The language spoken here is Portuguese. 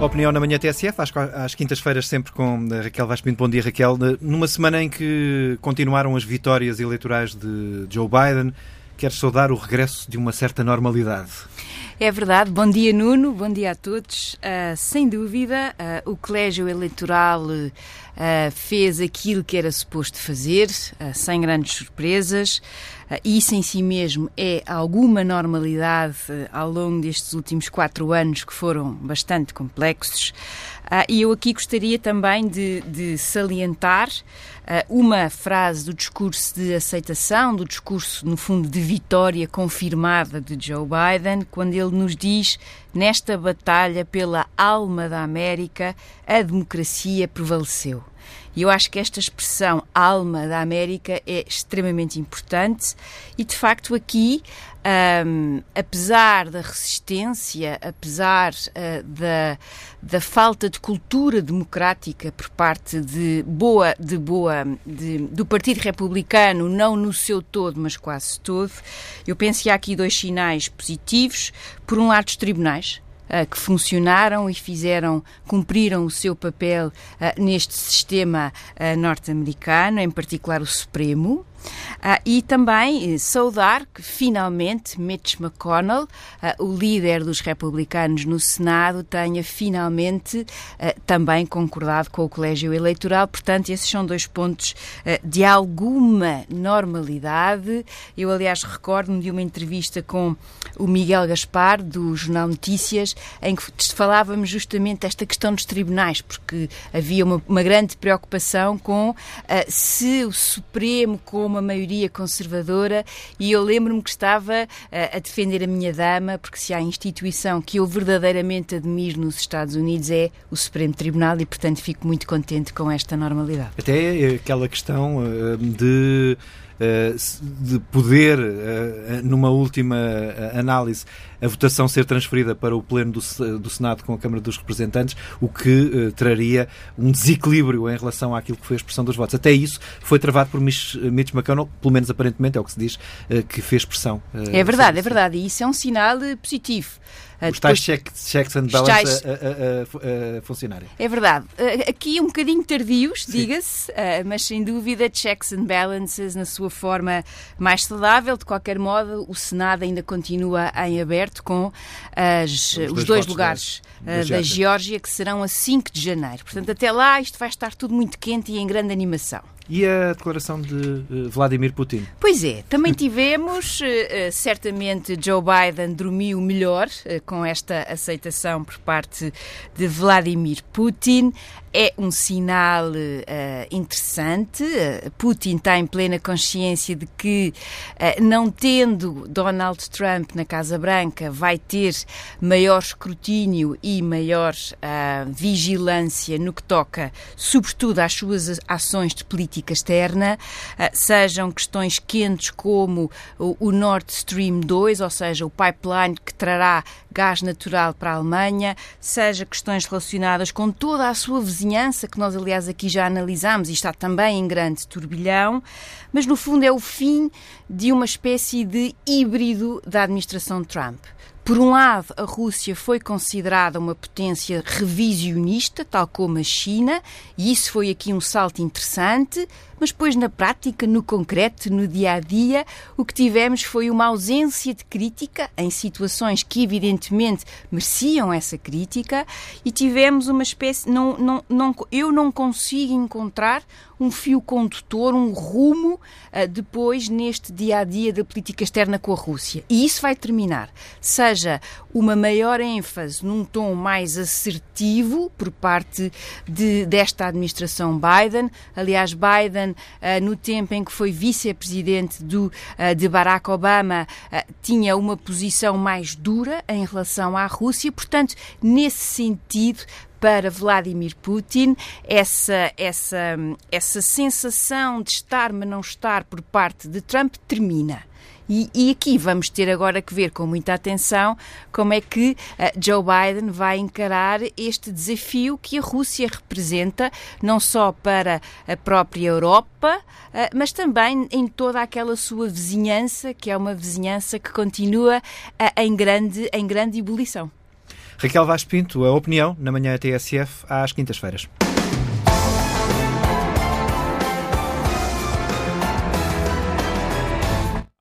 Opinião na manhã TSF, às, às quintas-feiras, sempre com a Raquel Vaz Pinto. Bom dia, Raquel. Numa semana em que continuaram as vitórias eleitorais de Joe Biden, queres saudar o regresso de uma certa normalidade? É verdade. Bom dia, Nuno. Bom dia a todos. Uh, sem dúvida, uh, o Colégio Eleitoral uh, fez aquilo que era suposto fazer, sem grandes surpresas. Isso em si mesmo é alguma normalidade ao longo destes últimos quatro anos que foram bastante complexos. E eu aqui gostaria também de, de salientar uma frase do discurso de aceitação, do discurso, no fundo, de vitória confirmada de Joe Biden, quando ele nos diz: nesta batalha pela alma da América, a democracia prevaleceu. E eu acho que esta expressão alma da América é extremamente importante e, de facto, aqui, um, apesar da resistência, apesar uh, da, da falta de cultura democrática por parte de boa, de boa, de, do Partido Republicano, não no seu todo, mas quase todo, eu penso que há aqui dois sinais positivos. Por um lado, os tribunais que funcionaram e fizeram, cumpriram o seu papel uh, neste sistema uh, norte-americano, em particular o Supremo. Ah, e também eh, saudar que finalmente Mitch McConnell, ah, o líder dos republicanos no Senado, tenha finalmente ah, também concordado com o colégio eleitoral. Portanto, esses são dois pontos ah, de alguma normalidade. Eu, aliás, recordo-me de uma entrevista com o Miguel Gaspar, do Jornal Notícias, em que falávamos justamente desta questão dos tribunais, porque havia uma, uma grande preocupação com ah, se o Supremo, com uma maioria conservadora, e eu lembro-me que estava uh, a defender a minha dama, porque se há instituição que eu verdadeiramente admiro nos Estados Unidos é o Supremo Tribunal, e portanto fico muito contente com esta normalidade. Até aquela questão uh, de de poder, eh, numa última eh, análise, a votação ser transferida para o Pleno do, do Senado com a Câmara dos Representantes, o que traria um desequilíbrio em relação àquilo que foi a expressão dos votos. Até isso foi travado por Mitch McConnell, pelo menos aparentemente é o que se diz, que fez pressão. É verdade, é verdade, e isso é um sinal positivo. Ah, Os tais checks, checks and balances a, a, a, funcionarem. É verdade. Ah, aqui um bocadinho tardios, diga-se, ah, mas sem dúvida checks and balances na sua forma mais saudável. De qualquer modo, o Senado ainda continua em aberto com as, os, os dois lugares da, da Geórgia, que serão a 5 de janeiro. Portanto, até lá isto vai estar tudo muito quente e em grande animação. E a declaração de uh, Vladimir Putin? Pois é, também tivemos, uh, certamente Joe Biden dormiu melhor com esta aceitação por parte de Vladimir Putin. É um sinal interessante. Putin está em plena consciência de que, não tendo Donald Trump na Casa Branca, vai ter maior escrutínio e maior vigilância no que toca, sobretudo, às suas ações de política política externa, ah, sejam questões quentes como o Nord Stream 2, ou seja, o pipeline que trará gás natural para a Alemanha, seja questões relacionadas com toda a sua vizinhança, que nós, aliás, aqui já analisamos e está também em grande turbilhão, mas no fundo é o fim de uma espécie de híbrido da administração Trump. Por um lado, a Rússia foi considerada uma potência revisionista, tal como a China, e isso foi aqui um salto interessante, mas depois na prática, no concreto, no dia a dia, o que tivemos foi uma ausência de crítica em situações que evidentemente mereciam essa crítica e tivemos uma espécie não, não, não eu não consigo encontrar um fio condutor, um rumo uh, depois neste dia a dia da política externa com a Rússia. E isso vai terminar, seja uma maior ênfase num tom mais assertivo por parte de, desta administração Biden. Aliás, Biden uh, no tempo em que foi vice-presidente uh, de Barack Obama, tinha uma posição mais dura em relação à Rússia. Portanto, nesse sentido, para Vladimir Putin, essa, essa, essa sensação de estar, mas não estar por parte de Trump termina. E, e, aqui vamos ter agora que ver com muita atenção como é que uh, Joe Biden vai encarar este desafio que a Rússia representa, não só para a própria Europa, uh, mas também em toda aquela sua vizinhança, que é uma vizinhança que continua uh, em, grande, em grande ebulição. Raquel Vaz Pinto, a opinião na manhã TSF às quintas-feiras.